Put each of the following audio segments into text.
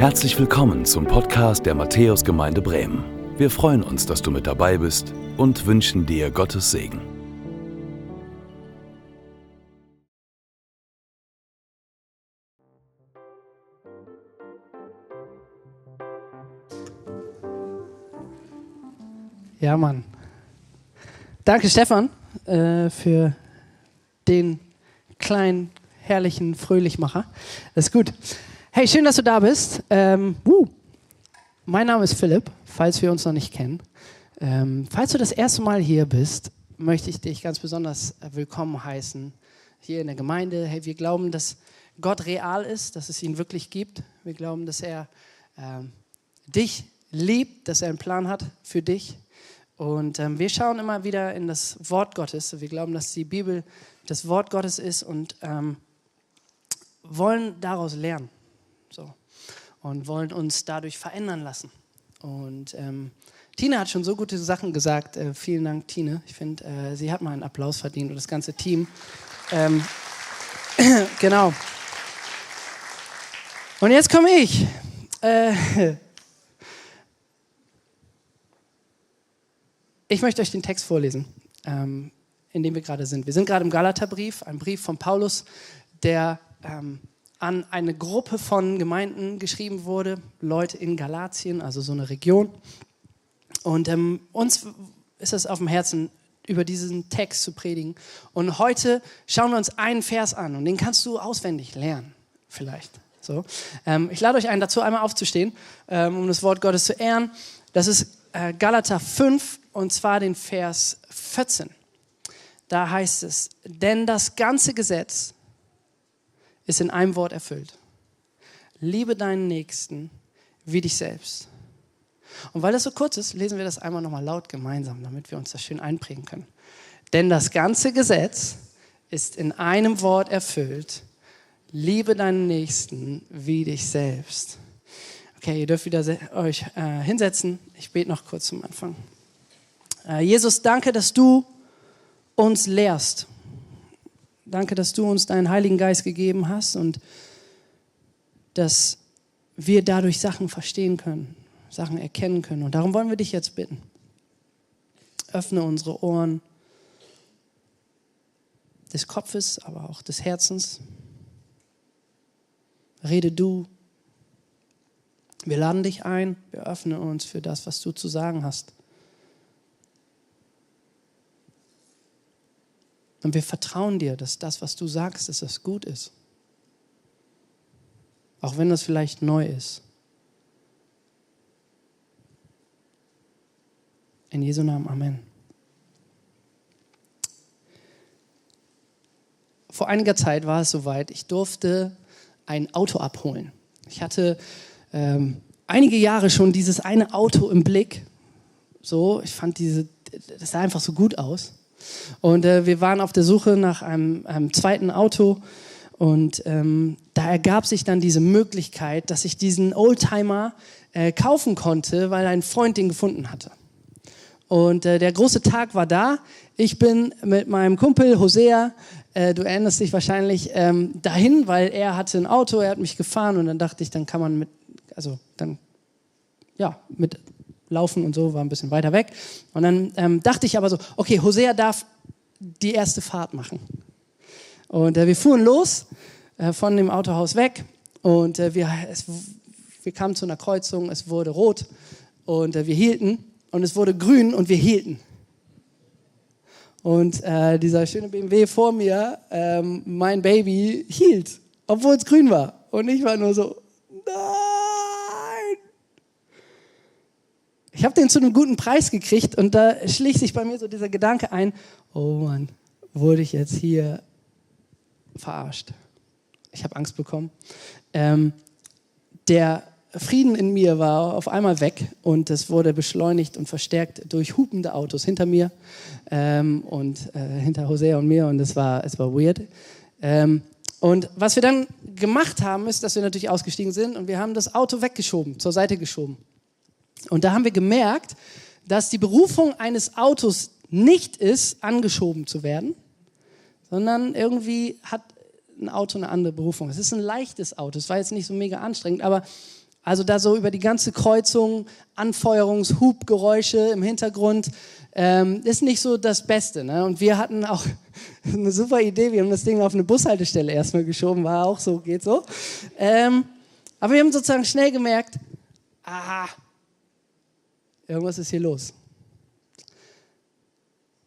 Herzlich willkommen zum Podcast der Matthäusgemeinde Bremen. Wir freuen uns, dass du mit dabei bist und wünschen dir Gottes Segen. Ja, Mann. Danke, Stefan, äh, für den kleinen, herrlichen Fröhlichmacher. Das ist gut. Hey, schön, dass du da bist. Ähm, wuh. Mein Name ist Philipp, falls wir uns noch nicht kennen. Ähm, falls du das erste Mal hier bist, möchte ich dich ganz besonders äh, willkommen heißen hier in der Gemeinde. Hey, wir glauben, dass Gott real ist, dass es ihn wirklich gibt. Wir glauben, dass er ähm, dich liebt, dass er einen Plan hat für dich. Und ähm, wir schauen immer wieder in das Wort Gottes. Wir glauben, dass die Bibel das Wort Gottes ist und ähm, wollen daraus lernen. So. Und wollen uns dadurch verändern lassen. Und ähm, Tina hat schon so gute Sachen gesagt. Äh, vielen Dank, Tine. Ich finde, äh, sie hat mal einen Applaus verdient und das ganze Team. Ähm, genau. Und jetzt komme ich. Äh, Ich möchte euch den Text vorlesen, ähm, in dem wir gerade sind. Wir sind gerade im Galaterbrief, ein Brief von Paulus, der ähm, an eine Gruppe von Gemeinden geschrieben wurde, Leute in Galatien, also so eine Region. Und ähm, uns ist es auf dem Herzen, über diesen Text zu predigen. Und heute schauen wir uns einen Vers an und den kannst du auswendig lernen, vielleicht. So. Ähm, ich lade euch ein, dazu einmal aufzustehen, ähm, um das Wort Gottes zu ehren. Das ist äh, Galater 5, und zwar den Vers 14. Da heißt es, denn das ganze Gesetz ist in einem Wort erfüllt. Liebe deinen Nächsten wie dich selbst. Und weil das so kurz ist, lesen wir das einmal nochmal laut gemeinsam, damit wir uns das schön einprägen können. Denn das ganze Gesetz ist in einem Wort erfüllt. Liebe deinen Nächsten wie dich selbst. Okay, ihr dürft wieder euch äh, hinsetzen. Ich bete noch kurz zum Anfang. Äh, Jesus, danke, dass du uns lehrst. Danke, dass du uns deinen Heiligen Geist gegeben hast und dass wir dadurch Sachen verstehen können, Sachen erkennen können. Und darum wollen wir dich jetzt bitten. Öffne unsere Ohren des Kopfes, aber auch des Herzens. Rede du. Wir laden dich ein, wir öffnen uns für das, was du zu sagen hast. Und wir vertrauen dir, dass das, was du sagst, dass das gut ist. Auch wenn das vielleicht neu ist. In Jesu Namen, Amen. Vor einiger Zeit war es soweit, ich durfte ein Auto abholen. Ich hatte ähm, einige Jahre schon dieses eine Auto im Blick. So, ich fand diese, das sah einfach so gut aus. Und äh, wir waren auf der Suche nach einem, einem zweiten Auto. Und ähm, da ergab sich dann diese Möglichkeit, dass ich diesen Oldtimer äh, kaufen konnte, weil ein Freund den gefunden hatte. Und äh, der große Tag war da. Ich bin mit meinem Kumpel Hosea, äh, du erinnerst dich wahrscheinlich, ähm, dahin, weil er hatte ein Auto, er hat mich gefahren und dann dachte ich, dann kann man mit, also dann, ja, mit laufen und so, war ein bisschen weiter weg. Und dann ähm, dachte ich aber so, okay, Hosea darf die erste Fahrt machen. Und äh, wir fuhren los äh, von dem Autohaus weg und äh, wir, es, wir kamen zu einer Kreuzung, es wurde rot und äh, wir hielten und es wurde grün und wir hielten. Und äh, dieser schöne BMW vor mir, ähm, mein Baby, hielt, obwohl es grün war. Und ich war nur so, nein. Ich habe den zu einem guten Preis gekriegt und da schlich sich bei mir so dieser Gedanke ein, oh Mann, wurde ich jetzt hier verarscht. Ich habe Angst bekommen. Ähm, der Frieden in mir war auf einmal weg und es wurde beschleunigt und verstärkt durch hupende Autos hinter mir ähm, und äh, hinter Hosea und mir und es war, es war weird. Ähm, und was wir dann gemacht haben, ist, dass wir natürlich ausgestiegen sind und wir haben das Auto weggeschoben, zur Seite geschoben. Und da haben wir gemerkt, dass die Berufung eines Autos nicht ist, angeschoben zu werden, sondern irgendwie hat ein Auto eine andere Berufung. Es ist ein leichtes Auto. Es war jetzt nicht so mega anstrengend, aber Also da so über die ganze Kreuzung, Anfeuerungshubgeräusche im Hintergrund, ähm, ist nicht so das Beste. Ne? Und wir hatten auch eine super Idee, wir haben das Ding auf eine Bushaltestelle erstmal geschoben, war auch so, geht so. Ähm, aber wir haben sozusagen schnell gemerkt, aha, irgendwas ist hier los.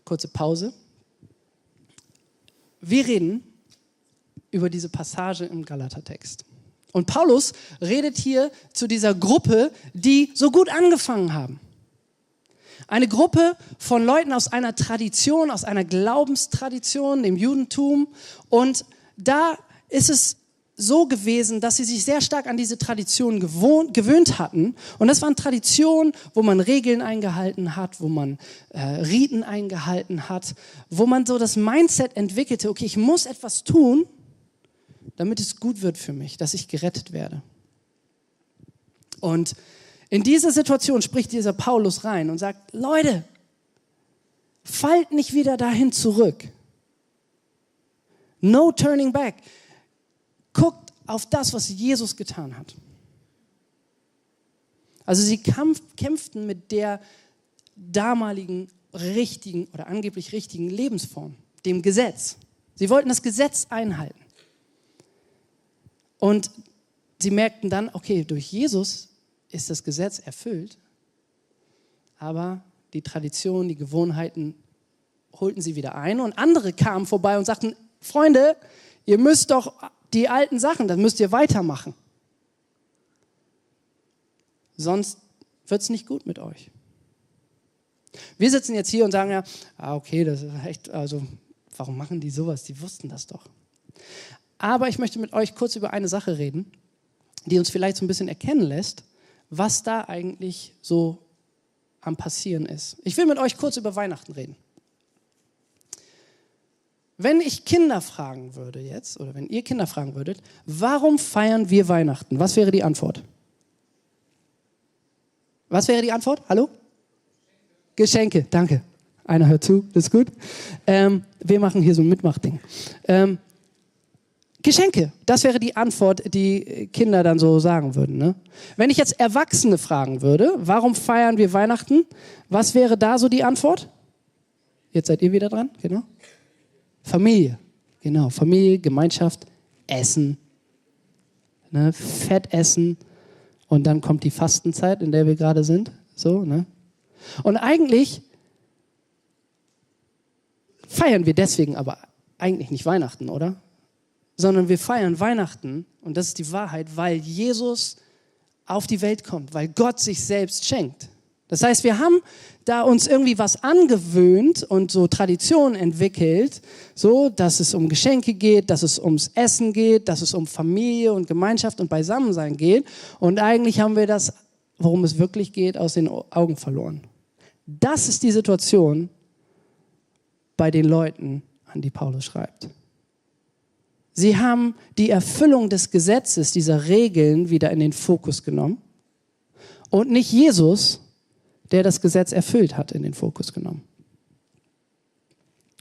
Kurze Pause. Wir reden über diese Passage im Galatertext. Und Paulus redet hier zu dieser Gruppe, die so gut angefangen haben. Eine Gruppe von Leuten aus einer Tradition, aus einer Glaubenstradition, dem Judentum. Und da ist es so gewesen, dass sie sich sehr stark an diese Tradition gewohnt, gewöhnt hatten. Und das waren Traditionen, wo man Regeln eingehalten hat, wo man äh, Riten eingehalten hat, wo man so das Mindset entwickelte, okay, ich muss etwas tun, damit es gut wird für mich, dass ich gerettet werde. Und in dieser Situation spricht dieser Paulus rein und sagt, Leute, fallt nicht wieder dahin zurück. No turning back. Guckt auf das, was Jesus getan hat. Also sie kämpften mit der damaligen richtigen oder angeblich richtigen Lebensform, dem Gesetz. Sie wollten das Gesetz einhalten. Und sie merkten dann, okay, durch Jesus ist das Gesetz erfüllt, aber die Tradition, die Gewohnheiten holten sie wieder ein und andere kamen vorbei und sagten, Freunde, ihr müsst doch die alten Sachen, das müsst ihr weitermachen. Sonst wird es nicht gut mit euch. Wir sitzen jetzt hier und sagen ja, ah, okay, das ist echt, also warum machen die sowas? Die wussten das doch. Aber ich möchte mit euch kurz über eine Sache reden, die uns vielleicht so ein bisschen erkennen lässt, was da eigentlich so am Passieren ist. Ich will mit euch kurz über Weihnachten reden. Wenn ich Kinder fragen würde jetzt, oder wenn ihr Kinder fragen würdet, warum feiern wir Weihnachten? Was wäre die Antwort? Was wäre die Antwort? Hallo? Geschenke, danke. Einer hört zu, das ist gut. Ähm, wir machen hier so ein Mitmachding. Ähm, Geschenke. Das wäre die Antwort, die Kinder dann so sagen würden. Ne? Wenn ich jetzt Erwachsene fragen würde, warum feiern wir Weihnachten? Was wäre da so die Antwort? Jetzt seid ihr wieder dran, genau. Familie, genau. Familie, Gemeinschaft, Essen, ne? Fett essen und dann kommt die Fastenzeit, in der wir gerade sind. So, ne? Und eigentlich feiern wir deswegen aber eigentlich nicht Weihnachten, oder? sondern wir feiern Weihnachten, und das ist die Wahrheit, weil Jesus auf die Welt kommt, weil Gott sich selbst schenkt. Das heißt, wir haben da uns irgendwie was angewöhnt und so Traditionen entwickelt, so dass es um Geschenke geht, dass es ums Essen geht, dass es um Familie und Gemeinschaft und Beisammensein geht. Und eigentlich haben wir das, worum es wirklich geht, aus den Augen verloren. Das ist die Situation bei den Leuten, an die Paulus schreibt. Sie haben die Erfüllung des Gesetzes, dieser Regeln wieder in den Fokus genommen und nicht Jesus, der das Gesetz erfüllt hat, in den Fokus genommen.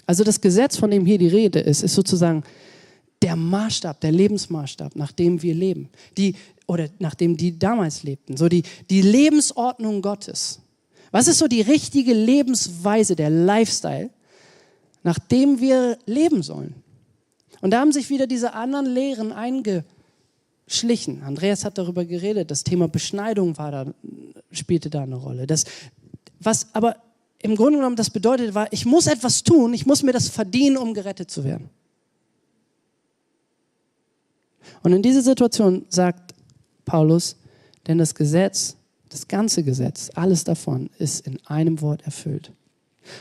Also das Gesetz, von dem hier die Rede ist, ist sozusagen der Maßstab, der Lebensmaßstab, nach dem wir leben. Die, oder nach dem die damals lebten. So die, die Lebensordnung Gottes. Was ist so die richtige Lebensweise, der Lifestyle, nach dem wir leben sollen? Und da haben sich wieder diese anderen Lehren eingeschlichen. Andreas hat darüber geredet, das Thema Beschneidung war da, spielte da eine Rolle. Das, was aber im Grunde genommen das bedeutet war, ich muss etwas tun, ich muss mir das verdienen, um gerettet zu werden. Und in dieser Situation sagt Paulus, denn das Gesetz, das ganze Gesetz, alles davon ist in einem Wort erfüllt.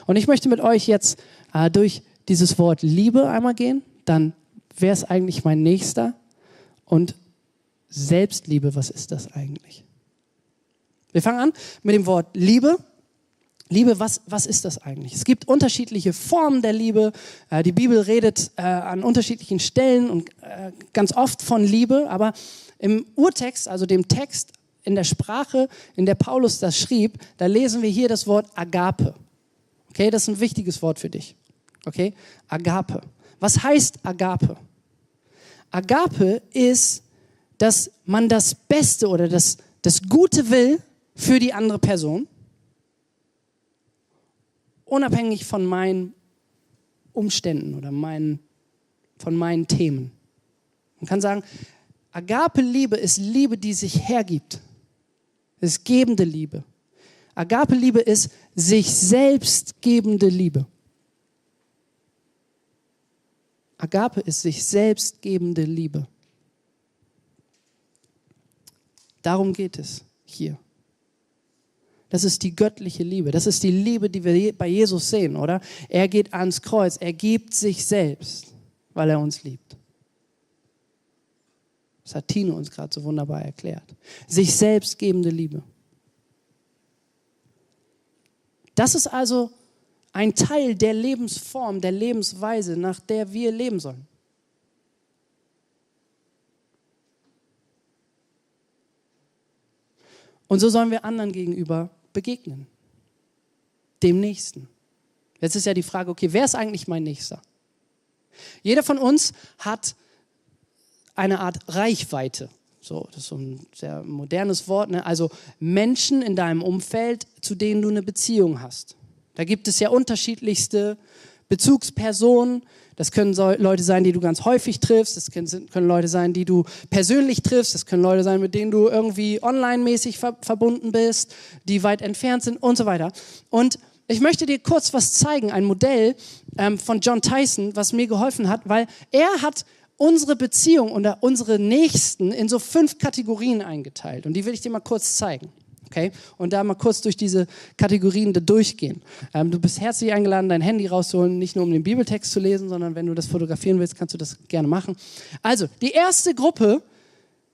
Und ich möchte mit euch jetzt äh, durch dieses Wort Liebe einmal gehen dann wer ist eigentlich mein Nächster? Und Selbstliebe, was ist das eigentlich? Wir fangen an mit dem Wort Liebe. Liebe, was, was ist das eigentlich? Es gibt unterschiedliche Formen der Liebe. Äh, die Bibel redet äh, an unterschiedlichen Stellen und äh, ganz oft von Liebe, aber im Urtext, also dem Text in der Sprache, in der Paulus das schrieb, da lesen wir hier das Wort Agape. Okay, das ist ein wichtiges Wort für dich. Okay, Agape. Was heißt Agape? Agape ist dass man das Beste oder das, das Gute will für die andere Person, unabhängig von meinen Umständen oder meinen, von meinen Themen. Man kann sagen, Agape-Liebe ist Liebe, die sich hergibt. Es ist gebende Liebe. Agape-Liebe ist sich selbst gebende Liebe. Agape ist sich selbst gebende Liebe. Darum geht es hier. Das ist die göttliche Liebe. Das ist die Liebe, die wir bei Jesus sehen, oder? Er geht ans Kreuz. Er gibt sich selbst, weil er uns liebt. Das hat Tino uns gerade so wunderbar erklärt. Sich selbst gebende Liebe. Das ist also ein Teil der Lebensform, der Lebensweise, nach der wir leben sollen. Und so sollen wir anderen gegenüber begegnen. Dem Nächsten. Jetzt ist ja die Frage, okay, wer ist eigentlich mein Nächster? Jeder von uns hat eine Art Reichweite. So, das ist so ein sehr modernes Wort. Ne? Also Menschen in deinem Umfeld, zu denen du eine Beziehung hast. Da gibt es ja unterschiedlichste Bezugspersonen. Das können Leute sein, die du ganz häufig triffst. Das können, können Leute sein, die du persönlich triffst. Das können Leute sein, mit denen du irgendwie online-mäßig ver verbunden bist, die weit entfernt sind und so weiter. Und ich möchte dir kurz was zeigen, ein Modell ähm, von John Tyson, was mir geholfen hat, weil er hat unsere Beziehung oder unsere Nächsten in so fünf Kategorien eingeteilt. Und die will ich dir mal kurz zeigen. Okay? Und da mal kurz durch diese Kategorien da durchgehen. Ähm, du bist herzlich eingeladen, dein Handy rauszuholen, nicht nur um den Bibeltext zu lesen, sondern wenn du das fotografieren willst, kannst du das gerne machen. Also, die erste Gruppe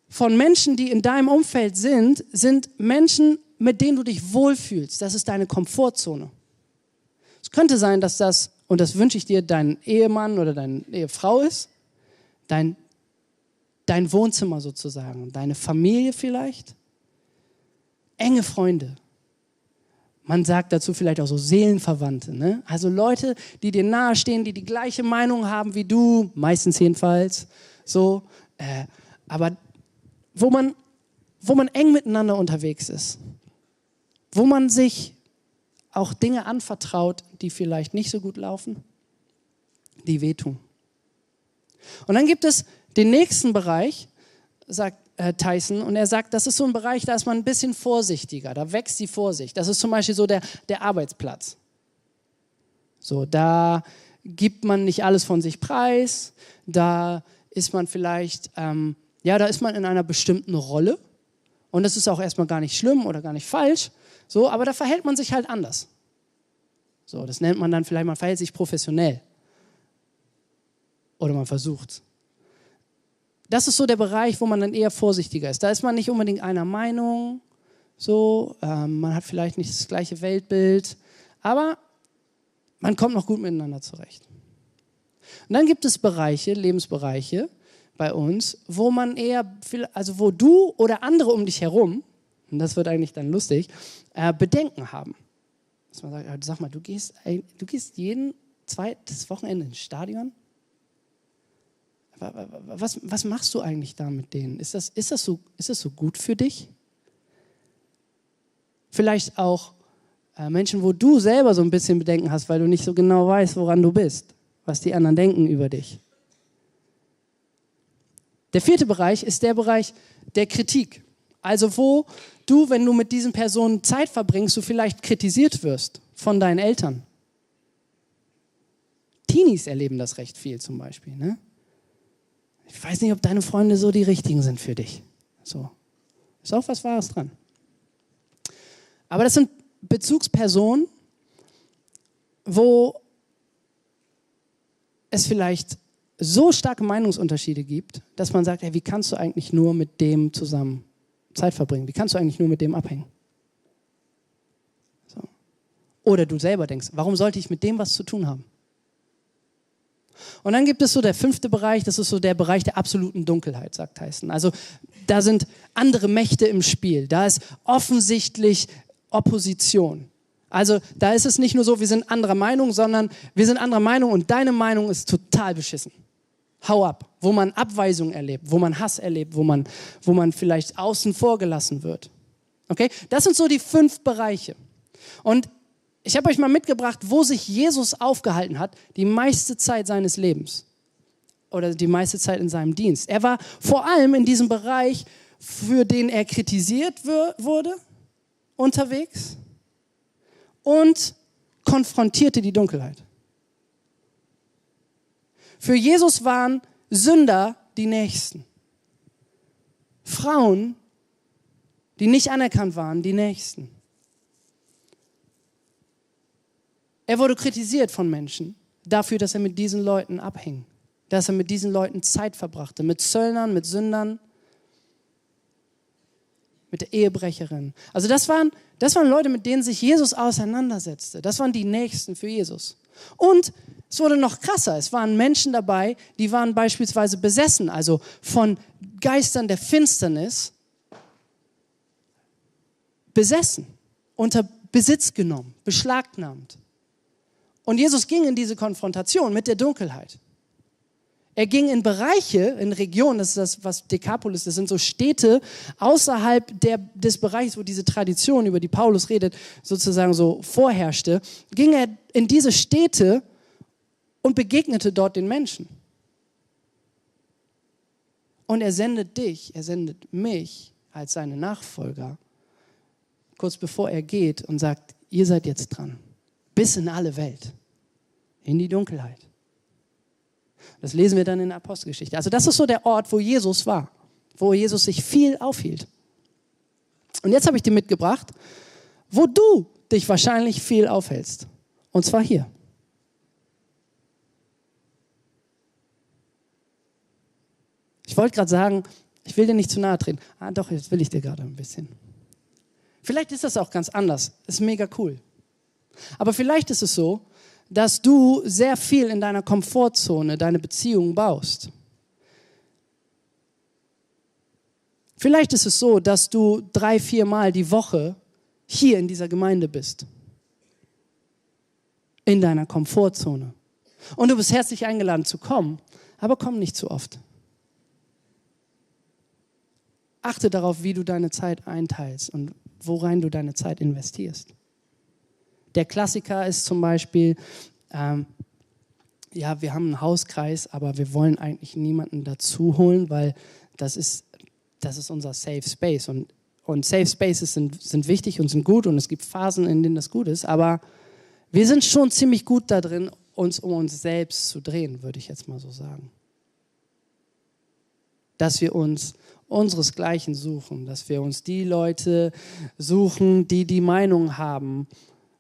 von Menschen, die in deinem Umfeld sind, sind Menschen, mit denen du dich wohlfühlst. Das ist deine Komfortzone. Es könnte sein, dass das, und das wünsche ich dir, dein Ehemann oder deine Ehefrau ist dein, dein Wohnzimmer sozusagen, deine Familie vielleicht, enge Freunde. Man sagt dazu vielleicht auch so Seelenverwandte. Ne? Also Leute, die dir nahestehen, die die gleiche Meinung haben wie du, meistens jedenfalls. So, äh, aber wo man, wo man eng miteinander unterwegs ist. Wo man sich auch Dinge anvertraut, die vielleicht nicht so gut laufen, die wehtun. Und dann gibt es den nächsten Bereich, sagt Tyson, und er sagt, das ist so ein Bereich, da ist man ein bisschen vorsichtiger, da wächst die Vorsicht. Das ist zum Beispiel so der, der Arbeitsplatz. So, da gibt man nicht alles von sich preis, da ist man vielleicht, ähm, ja, da ist man in einer bestimmten Rolle und das ist auch erstmal gar nicht schlimm oder gar nicht falsch, so, aber da verhält man sich halt anders. So, das nennt man dann vielleicht, man verhält sich professionell. Oder man versucht. Das ist so der Bereich, wo man dann eher vorsichtiger ist. Da ist man nicht unbedingt einer Meinung, so, ähm, man hat vielleicht nicht das gleiche Weltbild, aber man kommt noch gut miteinander zurecht. Und dann gibt es Bereiche, Lebensbereiche bei uns, wo man eher, also wo du oder andere um dich herum, und das wird eigentlich dann lustig, äh, Bedenken haben. Dass man sagt, sag mal, du gehst, du gehst jeden zweites Wochenende ins Stadion? Was, was machst du eigentlich da mit denen? Ist das, ist, das so, ist das so gut für dich? Vielleicht auch äh, Menschen, wo du selber so ein bisschen Bedenken hast, weil du nicht so genau weißt, woran du bist, was die anderen denken über dich. Der vierte Bereich ist der Bereich der Kritik. Also wo du, wenn du mit diesen Personen Zeit verbringst, du vielleicht kritisiert wirst von deinen Eltern. Teenies erleben das recht viel zum Beispiel. Ne? Ich weiß nicht, ob deine Freunde so die richtigen sind für dich. So. Ist auch was Wahres dran. Aber das sind Bezugspersonen, wo es vielleicht so starke Meinungsunterschiede gibt, dass man sagt, hey, wie kannst du eigentlich nur mit dem zusammen Zeit verbringen? Wie kannst du eigentlich nur mit dem abhängen? So. Oder du selber denkst, warum sollte ich mit dem was zu tun haben? Und dann gibt es so der fünfte Bereich, das ist so der Bereich der absoluten Dunkelheit, sagt Tyson. Also da sind andere Mächte im Spiel. Da ist offensichtlich Opposition. Also da ist es nicht nur so, wir sind anderer Meinung, sondern wir sind anderer Meinung und deine Meinung ist total beschissen. Hau ab. Wo man Abweisung erlebt, wo man Hass erlebt, wo man, wo man vielleicht außen vor gelassen wird. Okay? Das sind so die fünf Bereiche. Und ich habe euch mal mitgebracht, wo sich Jesus aufgehalten hat, die meiste Zeit seines Lebens. Oder die meiste Zeit in seinem Dienst. Er war vor allem in diesem Bereich, für den er kritisiert wurde, unterwegs und konfrontierte die Dunkelheit. Für Jesus waren Sünder die Nächsten. Frauen, die nicht anerkannt waren, die Nächsten. Er wurde kritisiert von Menschen dafür, dass er mit diesen Leuten abhing, dass er mit diesen Leuten Zeit verbrachte, mit Zöllnern, mit Sündern, mit der Ehebrecherin. Also das waren, das waren Leute, mit denen sich Jesus auseinandersetzte. Das waren die Nächsten für Jesus. Und es wurde noch krasser. Es waren Menschen dabei, die waren beispielsweise besessen, also von Geistern der Finsternis besessen, unter Besitz genommen, beschlagnahmt. Und Jesus ging in diese Konfrontation mit der Dunkelheit. Er ging in Bereiche, in Regionen, das ist das, was Dekapolis, das sind so Städte außerhalb der, des Bereichs, wo diese Tradition, über die Paulus redet, sozusagen so vorherrschte, ging er in diese Städte und begegnete dort den Menschen. Und er sendet dich, er sendet mich als seine Nachfolger, kurz bevor er geht und sagt, ihr seid jetzt dran, bis in alle Welt, in die Dunkelheit. Das lesen wir dann in der Apostelgeschichte. Also das ist so der Ort, wo Jesus war, wo Jesus sich viel aufhielt. Und jetzt habe ich dir mitgebracht, wo du dich wahrscheinlich viel aufhältst. Und zwar hier. Ich wollte gerade sagen, ich will dir nicht zu nahe treten. Ah, doch, jetzt will ich dir gerade ein bisschen. Vielleicht ist das auch ganz anders. Ist mega cool. Aber vielleicht ist es so, dass du sehr viel in deiner Komfortzone deine Beziehung baust. Vielleicht ist es so, dass du drei, vier Mal die Woche hier in dieser Gemeinde bist. In deiner Komfortzone. Und du bist herzlich eingeladen zu kommen, aber komm nicht zu oft. Achte darauf, wie du deine Zeit einteilst und worein du deine Zeit investierst. Der Klassiker ist zum Beispiel, ähm, ja, wir haben einen Hauskreis, aber wir wollen eigentlich niemanden dazu holen, weil das ist, das ist unser Safe Space. Und, und Safe Spaces sind, sind wichtig und sind gut und es gibt Phasen, in denen das gut ist, aber wir sind schon ziemlich gut da drin, uns um uns selbst zu drehen, würde ich jetzt mal so sagen. Dass wir uns unseresgleichen suchen, dass wir uns die Leute suchen, die die Meinung haben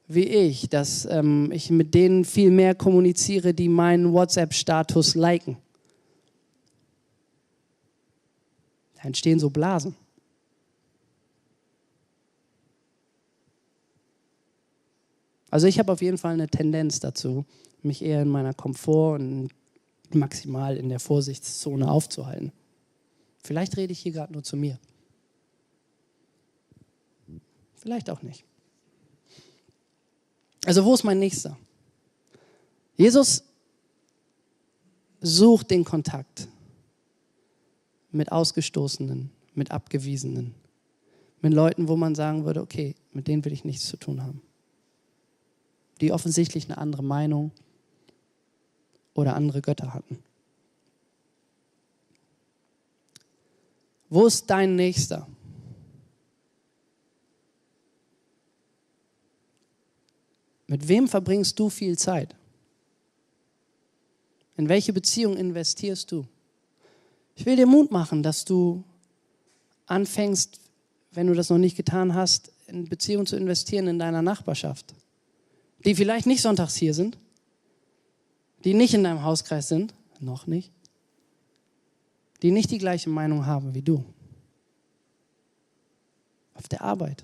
wie ich, dass ähm, ich mit denen viel mehr kommuniziere, die meinen WhatsApp-Status liken. Da entstehen so Blasen. Also ich habe auf jeden Fall eine Tendenz dazu, mich eher in meiner Komfort und maximal in der Vorsichtszone aufzuhalten. Vielleicht rede ich hier gerade nur zu mir. Vielleicht auch nicht. Also wo ist mein Nächster? Jesus sucht den Kontakt mit Ausgestoßenen, mit Abgewiesenen, mit Leuten, wo man sagen würde, okay, mit denen will ich nichts zu tun haben. Die offensichtlich eine andere Meinung oder andere Götter hatten. Wo ist dein Nächster? Mit wem verbringst du viel Zeit? In welche Beziehung investierst du? Ich will dir Mut machen, dass du anfängst, wenn du das noch nicht getan hast, in Beziehungen zu investieren in deiner Nachbarschaft, die vielleicht nicht sonntags hier sind, die nicht in deinem Hauskreis sind, noch nicht, die nicht die gleiche Meinung haben wie du. Auf der Arbeit.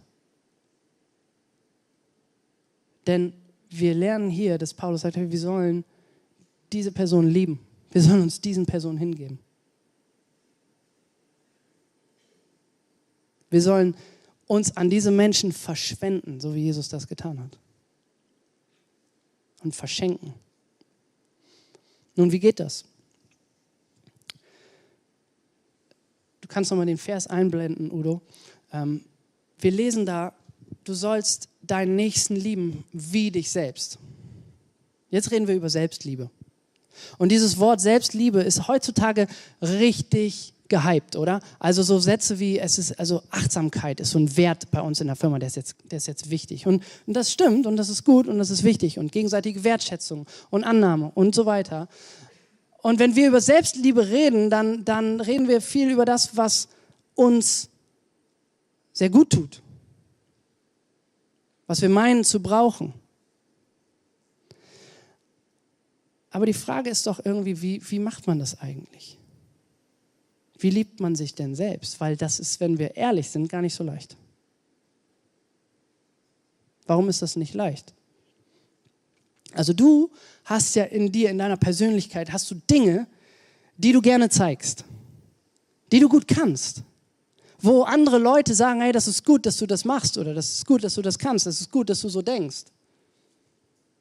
Denn wir lernen hier, dass Paulus sagt, wir sollen diese Person lieben. Wir sollen uns diesen Personen hingeben. Wir sollen uns an diese Menschen verschwenden, so wie Jesus das getan hat. Und verschenken. Nun, wie geht das? kannst nochmal den Vers einblenden, Udo. Ähm, wir lesen da, du sollst deinen Nächsten lieben wie dich selbst. Jetzt reden wir über Selbstliebe. Und dieses Wort Selbstliebe ist heutzutage richtig gehypt, oder? Also so Sätze wie es ist also Achtsamkeit ist so ein Wert bei uns in der Firma, der ist jetzt der ist jetzt wichtig und, und das stimmt und das ist gut und das ist wichtig und gegenseitige Wertschätzung und Annahme und so weiter. Und wenn wir über Selbstliebe reden, dann dann reden wir viel über das, was uns sehr gut tut. Was wir meinen zu brauchen. Aber die Frage ist doch irgendwie, wie, wie macht man das eigentlich? Wie liebt man sich denn selbst? Weil das ist, wenn wir ehrlich sind, gar nicht so leicht. Warum ist das nicht leicht? Also du hast ja in dir, in deiner Persönlichkeit, hast du Dinge, die du gerne zeigst, die du gut kannst, wo andere Leute sagen, hey, das ist gut, dass du das machst oder das ist gut, dass du das kannst, das ist gut, dass du so denkst.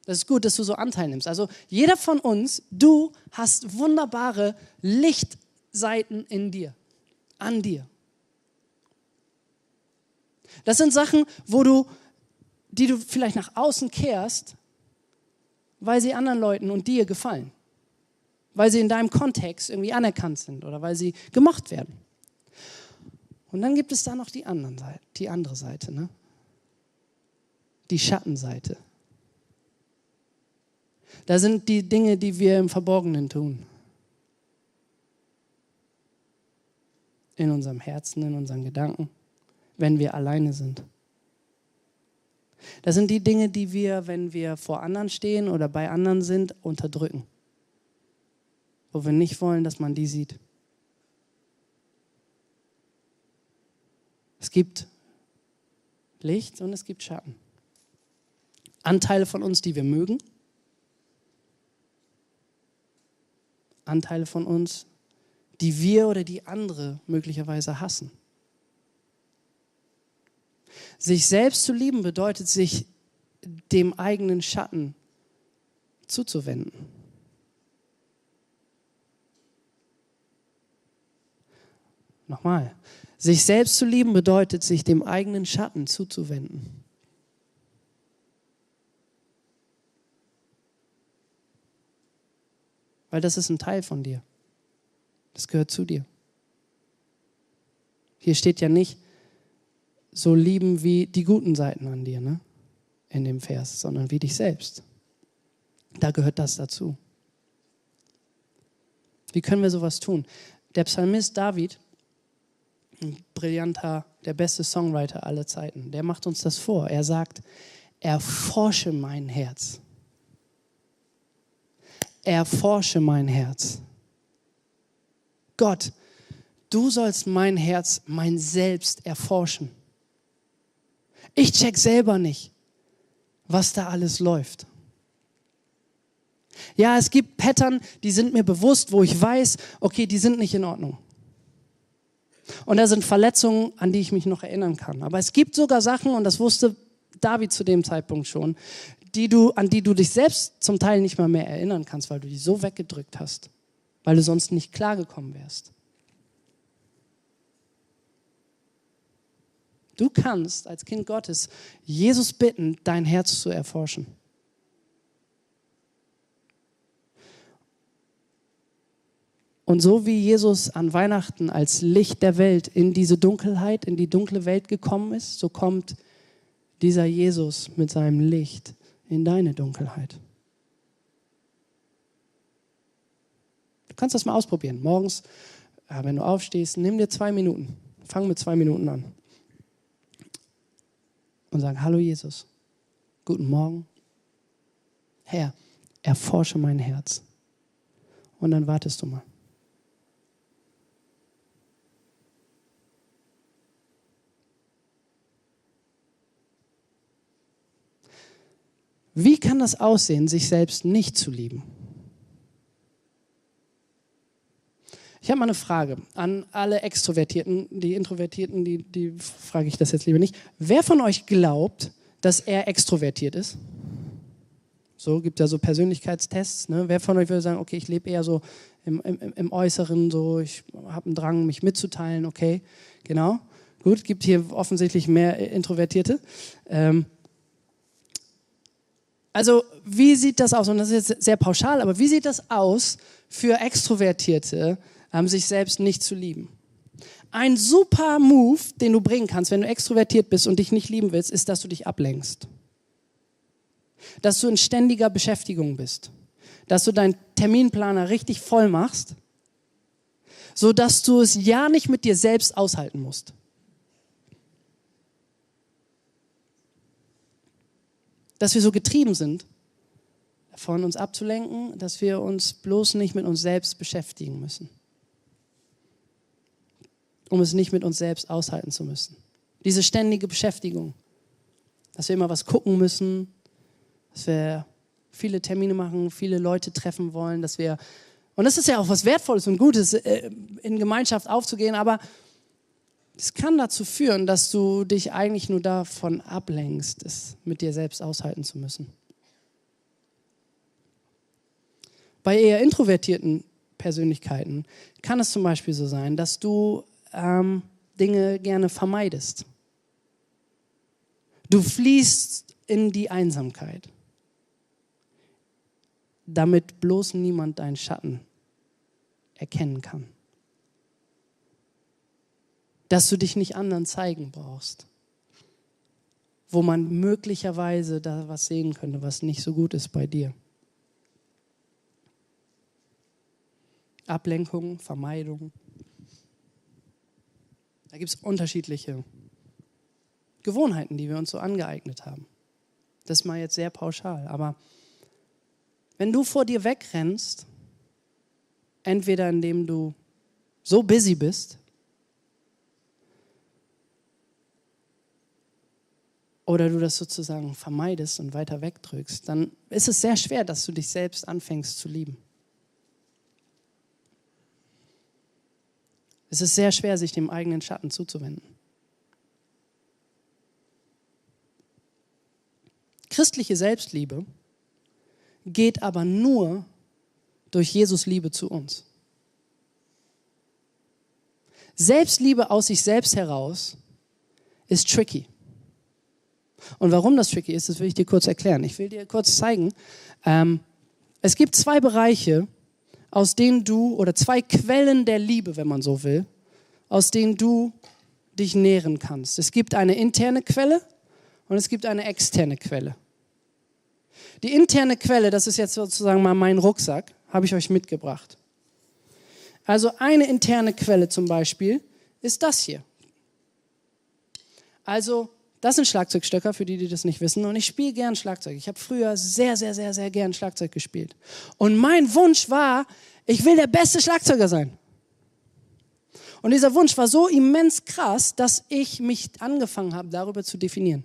Das ist gut, dass du so Anteil nimmst. Also jeder von uns, du hast wunderbare Lichtseiten in dir, an dir. Das sind Sachen, wo du, die du vielleicht nach außen kehrst, weil sie anderen Leuten und dir gefallen. Weil sie in deinem Kontext irgendwie anerkannt sind oder weil sie gemacht werden. Und dann gibt es da noch die, anderen Seite, die andere Seite, ne? die Schattenseite. Da sind die Dinge, die wir im Verborgenen tun. In unserem Herzen, in unseren Gedanken, wenn wir alleine sind. Das sind die Dinge, die wir, wenn wir vor anderen stehen oder bei anderen sind, unterdrücken. Wo wir nicht wollen, dass man die sieht. Es gibt Licht und es gibt Schatten. Anteile von uns, die wir mögen Anteile von uns, die wir oder die andere möglicherweise hassen. Sich selbst zu lieben bedeutet, sich dem eigenen Schatten zuzuwenden. Nochmal. Sich selbst zu lieben bedeutet, sich dem eigenen Schatten zuzuwenden. weil das ist ein Teil von dir. Das gehört zu dir. Hier steht ja nicht, so lieben wie die guten Seiten an dir, ne? In dem Vers, sondern wie dich selbst. Da gehört das dazu. Wie können wir sowas tun? Der Psalmist David, ein brillanter, der beste Songwriter aller Zeiten, der macht uns das vor. Er sagt, erforsche mein Herz erforsche mein Herz. Gott, du sollst mein Herz, mein Selbst erforschen. Ich check selber nicht, was da alles läuft. Ja, es gibt Pattern, die sind mir bewusst, wo ich weiß, okay, die sind nicht in Ordnung. Und da sind Verletzungen, an die ich mich noch erinnern kann. Aber es gibt sogar Sachen, und das wusste David zu dem Zeitpunkt schon, die du, an die du dich selbst zum Teil nicht mal mehr erinnern kannst, weil du die so weggedrückt hast, weil du sonst nicht klargekommen wärst. Du kannst als Kind Gottes Jesus bitten, dein Herz zu erforschen. Und so wie Jesus an Weihnachten als Licht der Welt in diese Dunkelheit, in die dunkle Welt gekommen ist, so kommt dieser Jesus mit seinem Licht in deine Dunkelheit. Du kannst das mal ausprobieren. Morgens, wenn du aufstehst, nimm dir zwei Minuten. Fang mit zwei Minuten an. Und sag, hallo Jesus, guten Morgen. Herr, erforsche mein Herz. Und dann wartest du mal. Wie kann das aussehen, sich selbst nicht zu lieben? Ich habe mal eine Frage an alle Extrovertierten. Die Introvertierten, die, die frage ich das jetzt lieber nicht. Wer von euch glaubt, dass er extrovertiert ist? So gibt es ja so Persönlichkeitstests. Ne? Wer von euch würde sagen, okay, ich lebe eher so im, im, im, Äußeren, so ich habe einen Drang, mich mitzuteilen, okay, genau. Gut, gibt hier offensichtlich mehr Introvertierte. Ähm, also, wie sieht das aus? Und das ist jetzt sehr pauschal, aber wie sieht das aus für Extrovertierte, ähm, sich selbst nicht zu lieben? Ein super Move, den du bringen kannst, wenn du extrovertiert bist und dich nicht lieben willst, ist, dass du dich ablenkst. Dass du in ständiger Beschäftigung bist. Dass du deinen Terminplaner richtig voll machst, so dass du es ja nicht mit dir selbst aushalten musst. Dass wir so getrieben sind, von uns abzulenken, dass wir uns bloß nicht mit uns selbst beschäftigen müssen um es nicht mit uns selbst aushalten zu müssen. Diese ständige Beschäftigung, dass wir immer was gucken müssen, dass wir viele Termine machen, viele Leute treffen wollen, dass wir, und das ist ja auch was Wertvolles und Gutes, äh, in Gemeinschaft aufzugehen, aber es kann dazu führen, dass du dich eigentlich nur davon ablenkst, es mit dir selbst aushalten zu müssen. Bei eher introvertierten Persönlichkeiten kann es zum Beispiel so sein, dass du ähm, Dinge gerne vermeidest. Du fließt in die Einsamkeit, damit bloß niemand deinen Schatten erkennen kann. Dass du dich nicht anderen zeigen brauchst, wo man möglicherweise da was sehen könnte, was nicht so gut ist bei dir. Ablenkung, Vermeidung. Da gibt es unterschiedliche Gewohnheiten, die wir uns so angeeignet haben. Das mal jetzt sehr pauschal, aber wenn du vor dir wegrennst, entweder indem du so busy bist oder du das sozusagen vermeidest und weiter wegdrückst, dann ist es sehr schwer, dass du dich selbst anfängst zu lieben. Es ist sehr schwer, sich dem eigenen Schatten zuzuwenden. Christliche Selbstliebe geht aber nur durch Jesus Liebe zu uns. Selbstliebe aus sich selbst heraus ist tricky. Und warum das tricky ist, das will ich dir kurz erklären. Ich will dir kurz zeigen. Ähm, es gibt zwei Bereiche, aus denen du, oder zwei Quellen der Liebe, wenn man so will, aus denen du dich nähren kannst. Es gibt eine interne Quelle und es gibt eine externe Quelle. Die interne Quelle, das ist jetzt sozusagen mal mein Rucksack, habe ich euch mitgebracht. Also eine interne Quelle zum Beispiel ist das hier. Also das sind Schlagzeugstöcker, für die, die das nicht wissen. Und ich spiele gern Schlagzeug. Ich habe früher sehr, sehr, sehr, sehr gern Schlagzeug gespielt. Und mein Wunsch war, ich will der beste Schlagzeuger sein. Und dieser Wunsch war so immens krass, dass ich mich angefangen habe, darüber zu definieren.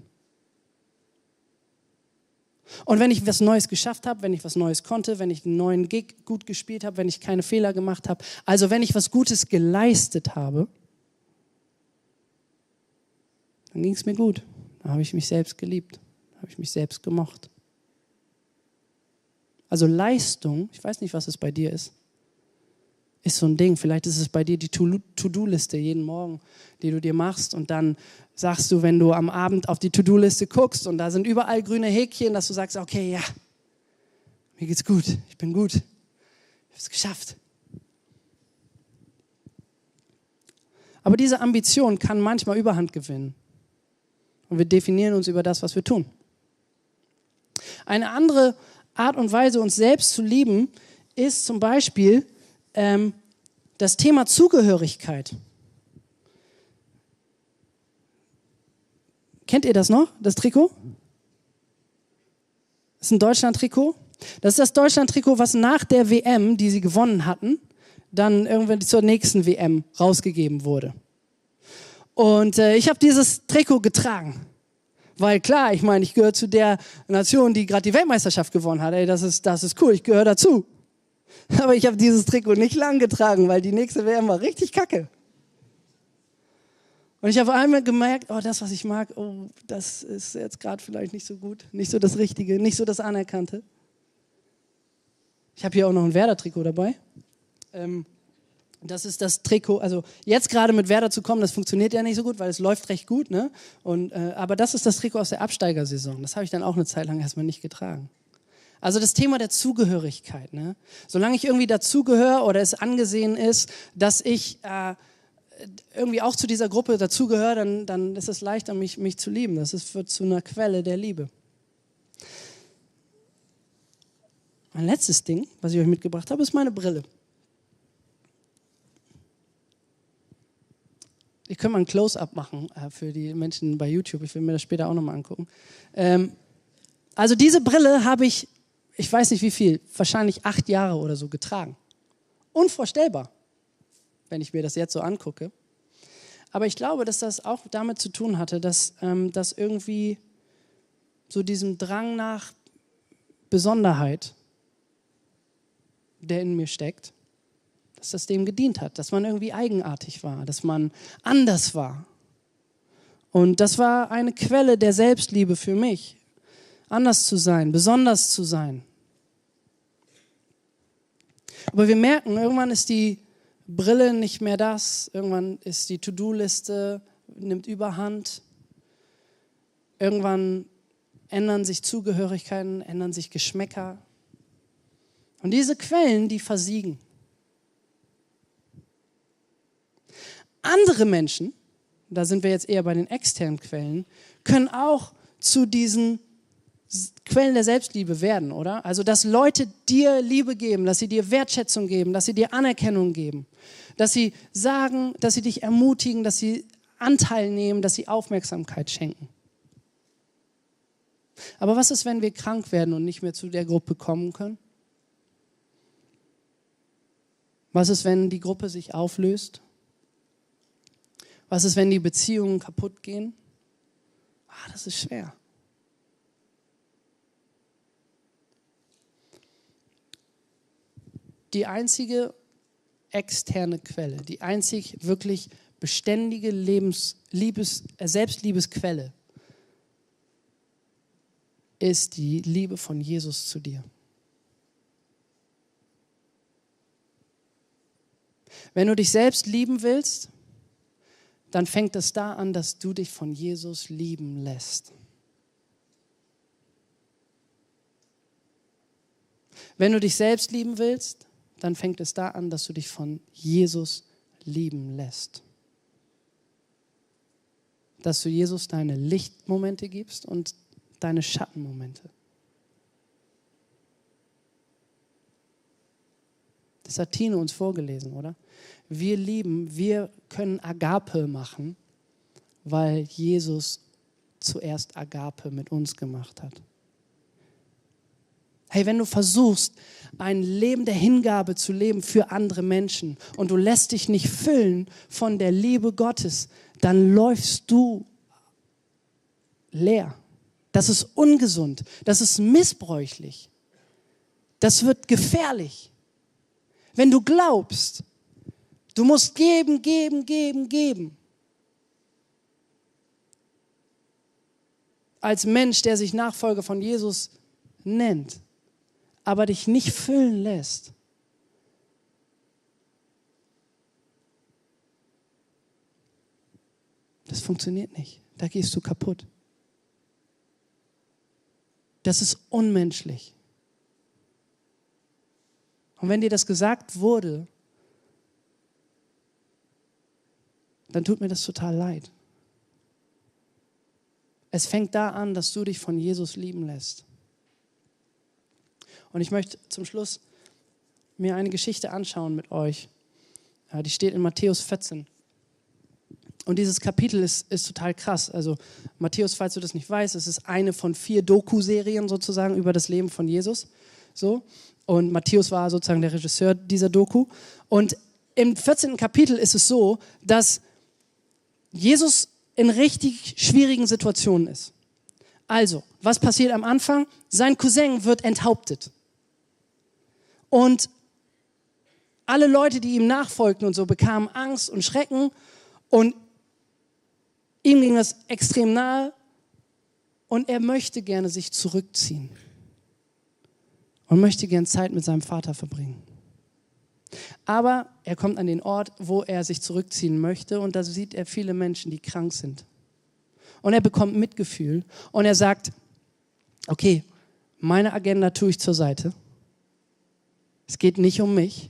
Und wenn ich was Neues geschafft habe, wenn ich was Neues konnte, wenn ich einen neuen Gig gut gespielt habe, wenn ich keine Fehler gemacht habe, also wenn ich was Gutes geleistet habe, dann ging es mir gut. Da habe ich mich selbst geliebt, da habe ich mich selbst gemocht. Also Leistung, ich weiß nicht, was es bei dir ist, ist so ein Ding. Vielleicht ist es bei dir die To-Do-Liste jeden Morgen, die du dir machst und dann sagst du, wenn du am Abend auf die To-Do-Liste guckst und da sind überall grüne Häkchen, dass du sagst, okay, ja, mir geht's gut, ich bin gut, ich habe es geschafft. Aber diese Ambition kann manchmal Überhand gewinnen. Und wir definieren uns über das, was wir tun. Eine andere Art und Weise, uns selbst zu lieben, ist zum Beispiel ähm, das Thema Zugehörigkeit. Kennt ihr das noch, das Trikot? Das ist ein Deutschland-Trikot. Das ist das Deutschland-Trikot, was nach der WM, die sie gewonnen hatten, dann irgendwann zur nächsten WM rausgegeben wurde. Und äh, ich habe dieses Trikot getragen. Weil klar, ich meine, ich gehöre zu der Nation, die gerade die Weltmeisterschaft gewonnen hat. Ey, das ist, das ist cool, ich gehöre dazu. Aber ich habe dieses Trikot nicht lang getragen, weil die nächste WM war richtig kacke. Und ich habe einmal gemerkt, oh, das, was ich mag, oh, das ist jetzt gerade vielleicht nicht so gut, nicht so das Richtige, nicht so das Anerkannte. Ich habe hier auch noch ein Werder-Trikot dabei. Ähm, Das ist das Trikot. Also jetzt gerade mit Werder zu kommen, das funktioniert ja nicht so gut, weil es läuft recht gut. Ne? Und, äh, aber das ist das Trikot aus der Absteigersaison. Das habe ich dann auch eine Zeit lang erstmal nicht getragen. Also das Thema der Zugehörigkeit. Ne? Solange ich irgendwie dazugehöre oder es angesehen ist, dass ich äh, irgendwie auch zu dieser Gruppe dazugehöre, dann, dann ist es leichter, mich, mich zu lieben. Das ist, wird zu einer Quelle der Liebe. Ein letztes Ding, was ich euch mitgebracht habe, ist meine Brille. Ich könnte mal ein Close-up machen äh, für die Menschen bei YouTube. Ich will mir das später auch nochmal angucken. Ähm, also diese Brille habe ich, ich weiß nicht wie viel, wahrscheinlich acht Jahre oder so getragen. Unvorstellbar, wenn ich mir das jetzt so angucke. Aber ich glaube, dass das auch damit zu tun hatte, dass ähm, das irgendwie so diesem Drang nach Besonderheit, der in mir steckt, dass das dem gedient hat, dass man irgendwie eigenartig war, dass man anders war. Und das war eine Quelle der Selbstliebe für mich, anders zu sein, besonders zu sein. Aber wir merken, irgendwann ist die Brille nicht mehr das, irgendwann ist die To-Do-Liste, nimmt überhand, irgendwann ändern sich Zugehörigkeiten, ändern sich Geschmäcker. Und diese Quellen, die versiegen. Andere Menschen, da sind wir jetzt eher bei den externen Quellen, können auch zu diesen Quellen der Selbstliebe werden, oder? Also, dass Leute dir Liebe geben, dass sie dir Wertschätzung geben, dass sie dir Anerkennung geben, dass sie sagen, dass sie dich ermutigen, dass sie Anteil nehmen, dass sie Aufmerksamkeit schenken. Aber was ist, wenn wir krank werden und nicht mehr zu der Gruppe kommen können? Was ist, wenn die Gruppe sich auflöst? Was ist, wenn die Beziehungen kaputt gehen? Ah, das ist schwer. Die einzige externe Quelle, die einzig wirklich beständige Lebens, Liebes, äh, Selbstliebesquelle ist die Liebe von Jesus zu dir. Wenn du dich selbst lieben willst, dann fängt es da an, dass du dich von Jesus lieben lässt. Wenn du dich selbst lieben willst, dann fängt es da an, dass du dich von Jesus lieben lässt. Dass du Jesus deine Lichtmomente gibst und deine Schattenmomente. Das hat Tine uns vorgelesen, oder? Wir lieben, wir können Agape machen, weil Jesus zuerst Agape mit uns gemacht hat. Hey, wenn du versuchst, ein Leben der Hingabe zu leben für andere Menschen und du lässt dich nicht füllen von der Liebe Gottes, dann läufst du leer. Das ist ungesund, das ist missbräuchlich, das wird gefährlich. Wenn du glaubst, du musst geben, geben, geben, geben. Als Mensch, der sich Nachfolger von Jesus nennt, aber dich nicht füllen lässt. Das funktioniert nicht. Da gehst du kaputt. Das ist unmenschlich. Und wenn dir das gesagt wurde, dann tut mir das total leid. Es fängt da an, dass du dich von Jesus lieben lässt. Und ich möchte zum Schluss mir eine Geschichte anschauen mit euch. Die steht in Matthäus 14. Und dieses Kapitel ist, ist total krass. Also Matthäus, falls du das nicht weißt, es ist eine von vier Doku-Serien sozusagen über das Leben von Jesus. So. Und Matthäus war sozusagen der Regisseur dieser Doku. Und im 14. Kapitel ist es so, dass Jesus in richtig schwierigen Situationen ist. Also, was passiert am Anfang? Sein Cousin wird enthauptet. Und alle Leute, die ihm nachfolgten und so, bekamen Angst und Schrecken und ihm ging das extrem nahe und er möchte gerne sich zurückziehen und möchte gern Zeit mit seinem Vater verbringen. Aber er kommt an den Ort, wo er sich zurückziehen möchte und da sieht er viele Menschen, die krank sind. Und er bekommt Mitgefühl und er sagt, okay, meine Agenda tue ich zur Seite. Es geht nicht um mich,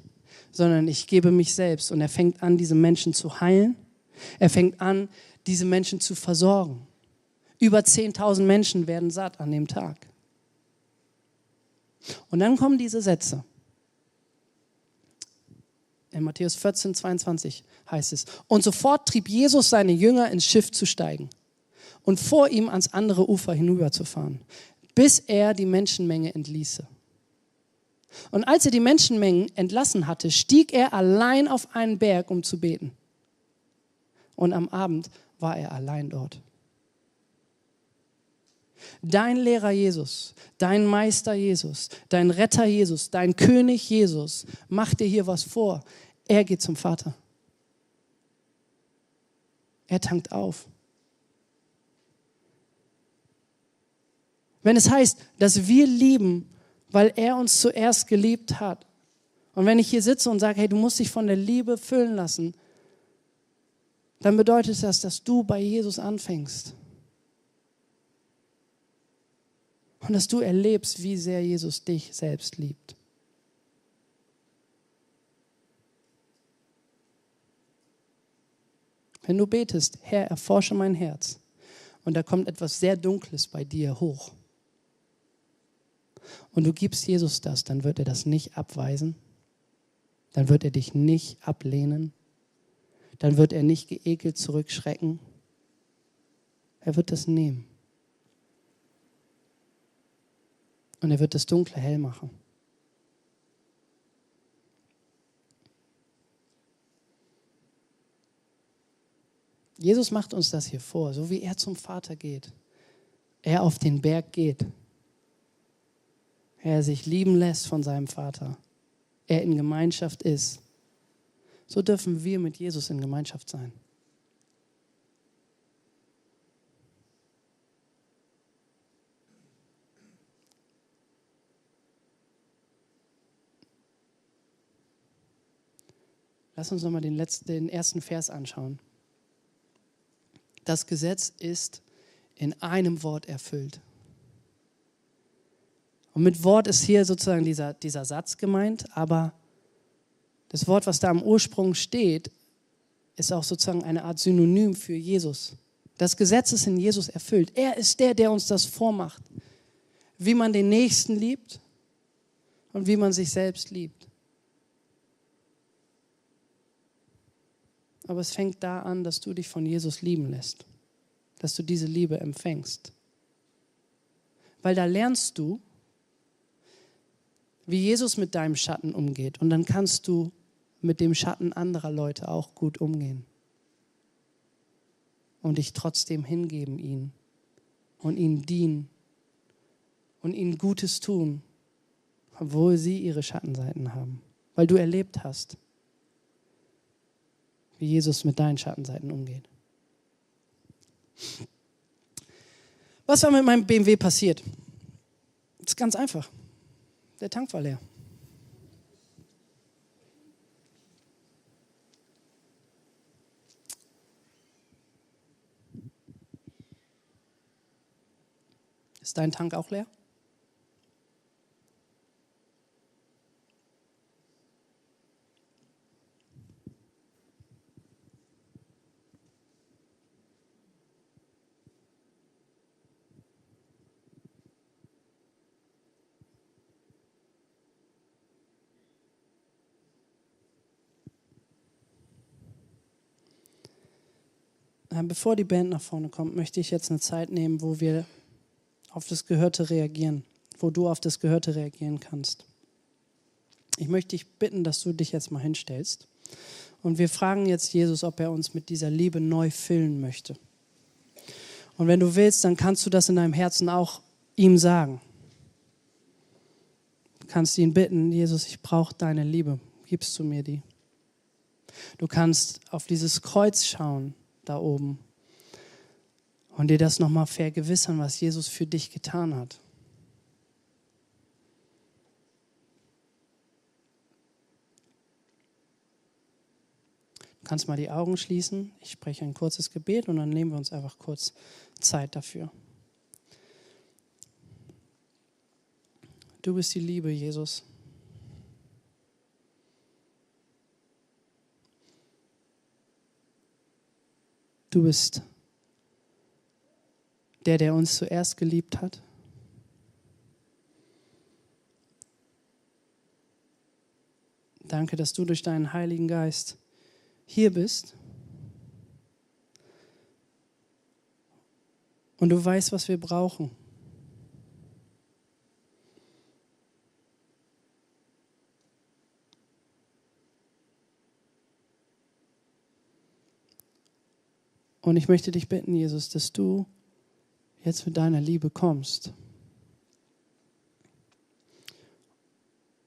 sondern ich gebe mich selbst. Und er fängt an, diese Menschen zu heilen. Er fängt an, diese Menschen zu versorgen. Über 10.000 Menschen werden satt an dem Tag. Und dann kommen diese Sätze. In Matthäus 14, 22 heißt es, und sofort trieb Jesus seine Jünger ins Schiff zu steigen und vor ihm ans andere Ufer hinüberzufahren, bis er die Menschenmenge entließe. Und als er die Menschenmengen entlassen hatte, stieg er allein auf einen Berg, um zu beten. Und am Abend war er allein dort. Dein Lehrer Jesus, dein Meister Jesus, dein Retter Jesus, dein König Jesus macht dir hier was vor. Er geht zum Vater. Er tankt auf. Wenn es heißt, dass wir lieben, weil er uns zuerst geliebt hat. Und wenn ich hier sitze und sage, hey, du musst dich von der Liebe füllen lassen, dann bedeutet das, dass du bei Jesus anfängst. Und dass du erlebst, wie sehr Jesus dich selbst liebt. Wenn du betest, Herr, erforsche mein Herz, und da kommt etwas sehr Dunkles bei dir hoch, und du gibst Jesus das, dann wird er das nicht abweisen, dann wird er dich nicht ablehnen, dann wird er nicht geekelt zurückschrecken, er wird das nehmen. Und er wird das Dunkle hell machen. Jesus macht uns das hier vor, so wie er zum Vater geht. Er auf den Berg geht. Er sich lieben lässt von seinem Vater. Er in Gemeinschaft ist. So dürfen wir mit Jesus in Gemeinschaft sein. Lass uns nochmal den, letzten, den ersten Vers anschauen. Das Gesetz ist in einem Wort erfüllt. Und mit Wort ist hier sozusagen dieser, dieser Satz gemeint, aber das Wort, was da am Ursprung steht, ist auch sozusagen eine Art Synonym für Jesus. Das Gesetz ist in Jesus erfüllt. Er ist der, der uns das vormacht, wie man den Nächsten liebt und wie man sich selbst liebt. Aber es fängt da an, dass du dich von Jesus lieben lässt, dass du diese Liebe empfängst. Weil da lernst du, wie Jesus mit deinem Schatten umgeht. Und dann kannst du mit dem Schatten anderer Leute auch gut umgehen. Und dich trotzdem hingeben ihnen und ihnen dienen und ihnen Gutes tun, obwohl sie ihre Schattenseiten haben. Weil du erlebt hast, wie Jesus mit deinen Schattenseiten umgeht. Was war mit meinem BMW passiert? Das ist ganz einfach. Der Tank war leer. Ist dein Tank auch leer? Bevor die Band nach vorne kommt, möchte ich jetzt eine Zeit nehmen, wo wir auf das Gehörte reagieren, wo du auf das Gehörte reagieren kannst. Ich möchte dich bitten, dass du dich jetzt mal hinstellst. Und wir fragen jetzt Jesus, ob er uns mit dieser Liebe neu füllen möchte. Und wenn du willst, dann kannst du das in deinem Herzen auch ihm sagen. Du kannst ihn bitten, Jesus, ich brauche deine Liebe. Gibst du mir die? Du kannst auf dieses Kreuz schauen da oben und dir das nochmal vergewissern, was Jesus für dich getan hat. kannst mal die Augen schließen. Ich spreche ein kurzes Gebet und dann nehmen wir uns einfach kurz Zeit dafür. Du bist die Liebe, Jesus. Du bist der, der uns zuerst geliebt hat. Danke, dass du durch deinen Heiligen Geist hier bist. Und du weißt, was wir brauchen. Und ich möchte dich bitten, Jesus, dass du jetzt mit deiner Liebe kommst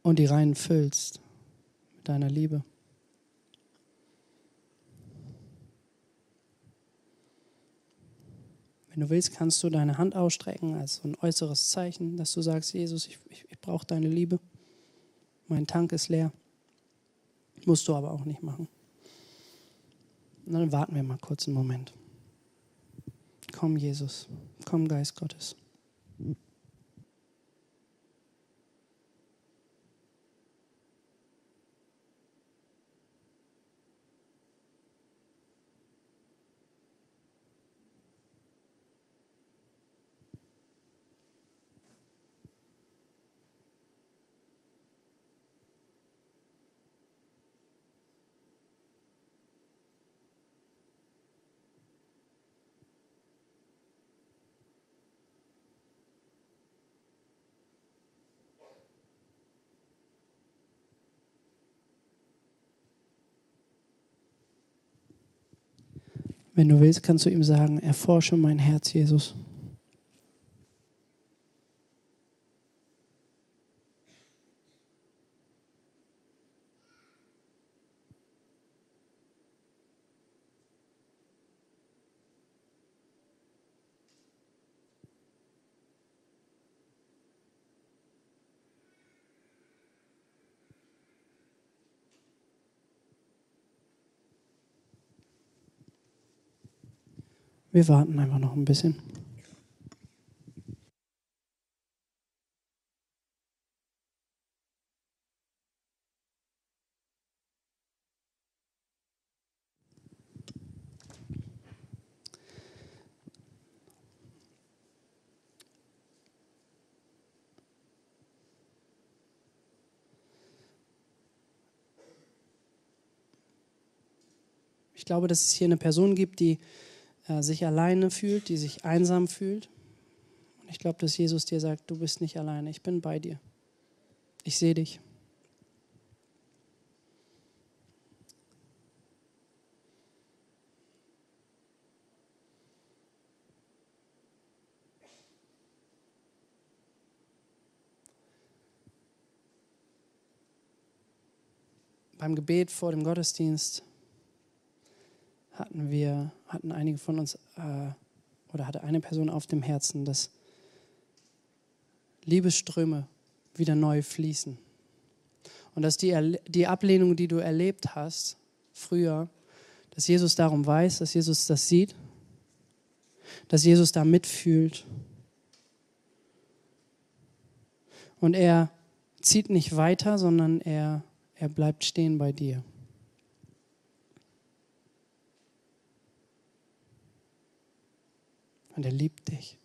und die Reihen füllst mit deiner Liebe. Wenn du willst, kannst du deine Hand ausstrecken als so ein äußeres Zeichen, dass du sagst, Jesus, ich, ich, ich brauche deine Liebe. Mein Tank ist leer. Musst du aber auch nicht machen. Und dann warten wir mal kurz einen Moment. Komm, Jesus. Komm, Geist Gottes. Wenn du willst, kannst du ihm sagen, erforsche mein Herz, Jesus. Wir warten einfach noch ein bisschen. Ich glaube, dass es hier eine Person gibt, die äh, sich alleine fühlt, die sich einsam fühlt. Und ich glaube, dass Jesus dir sagt, du bist nicht alleine, ich bin bei dir. Ich sehe dich. Beim Gebet vor dem Gottesdienst hatten wir, hatten einige von uns äh, oder hatte eine Person auf dem Herzen, dass Liebesströme wieder neu fließen. Und dass die, die Ablehnung, die du erlebt hast früher, dass Jesus darum weiß, dass Jesus das sieht, dass Jesus da mitfühlt. Und er zieht nicht weiter, sondern er, er bleibt stehen bei dir. Und er liebt dich.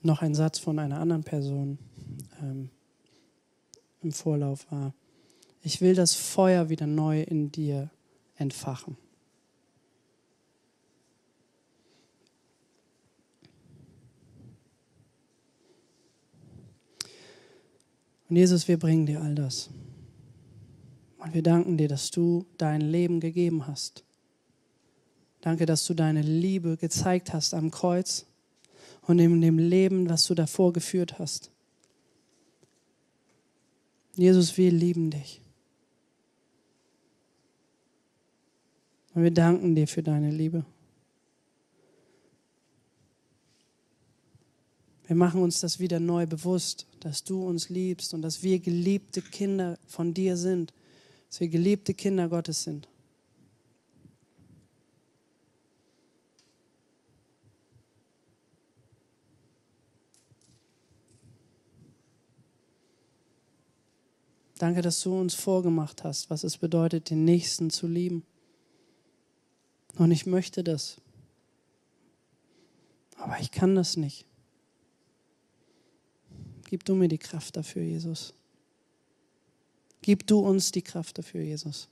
Noch ein Satz von einer anderen Person ähm, im Vorlauf war, ich will das Feuer wieder neu in dir entfachen. Und Jesus, wir bringen dir all das. Und wir danken dir, dass du dein Leben gegeben hast. Danke, dass du deine Liebe gezeigt hast am Kreuz und in dem Leben, was du davor geführt hast. Jesus, wir lieben dich. Und wir danken dir für deine Liebe. Wir machen uns das wieder neu bewusst, dass du uns liebst und dass wir geliebte Kinder von dir sind, dass wir geliebte Kinder Gottes sind. Danke, dass du uns vorgemacht hast, was es bedeutet, den Nächsten zu lieben. Und ich möchte das. Aber ich kann das nicht. Gib du mir die Kraft dafür, Jesus. Gib du uns die Kraft dafür, Jesus.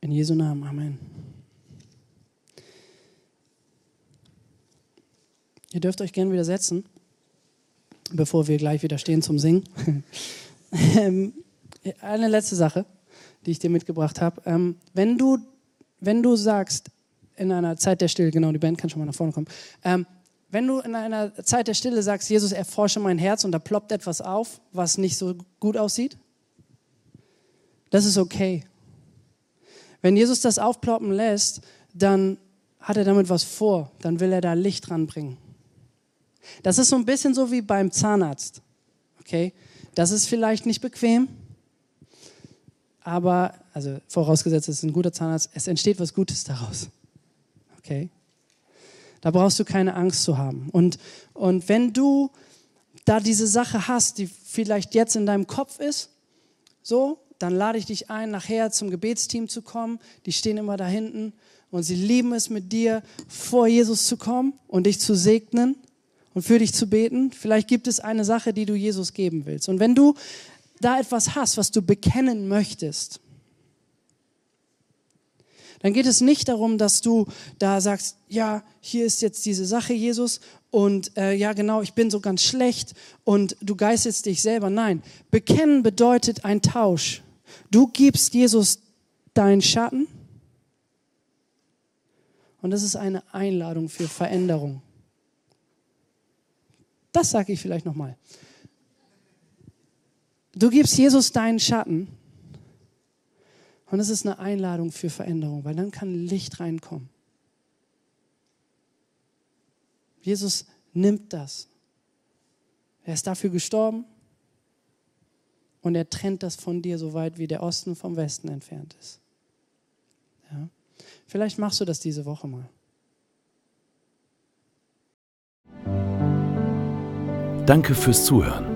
In Jesu Namen, Amen. Ihr dürft euch gerne wieder setzen, bevor wir gleich wieder stehen zum Singen. Ähm, eine letzte Sache, die ich dir mitgebracht habe. Ähm, wenn, du, wenn du sagst, in einer Zeit der Stille, genau, die Band kann schon mal nach vorne kommen. Ähm, wenn du in einer Zeit der Stille sagst, Jesus, erforsche mein Herz und da ploppt etwas auf, was nicht so gut aussieht, das ist okay. Wenn Jesus das aufploppen lässt, dann hat er damit was vor, dann will er da Licht dran bringen. Das ist so ein bisschen so wie beim Zahnarzt. Okay? Das ist vielleicht nicht bequem, aber, also vorausgesetzt, es ist ein guter Zahnarzt, es entsteht was Gutes daraus. Okay? Da brauchst du keine Angst zu haben. Und, und wenn du da diese Sache hast, die vielleicht jetzt in deinem Kopf ist, so, dann lade ich dich ein, nachher zum Gebetsteam zu kommen. Die stehen immer da hinten und sie lieben es, mit dir vor Jesus zu kommen und dich zu segnen und für dich zu beten. Vielleicht gibt es eine Sache, die du Jesus geben willst. Und wenn du da etwas hast, was du bekennen möchtest, dann geht es nicht darum, dass du da sagst, ja, hier ist jetzt diese Sache, Jesus, und äh, ja, genau, ich bin so ganz schlecht und du geißelst dich selber. Nein, bekennen bedeutet ein Tausch. Du gibst Jesus deinen Schatten und das ist eine Einladung für Veränderung. Das sage ich vielleicht nochmal. Du gibst Jesus deinen Schatten und es ist eine Einladung für Veränderung, weil dann kann Licht reinkommen. Jesus nimmt das. Er ist dafür gestorben und er trennt das von dir so weit, wie der Osten vom Westen entfernt ist. Ja? Vielleicht machst du das diese Woche mal. Danke fürs Zuhören.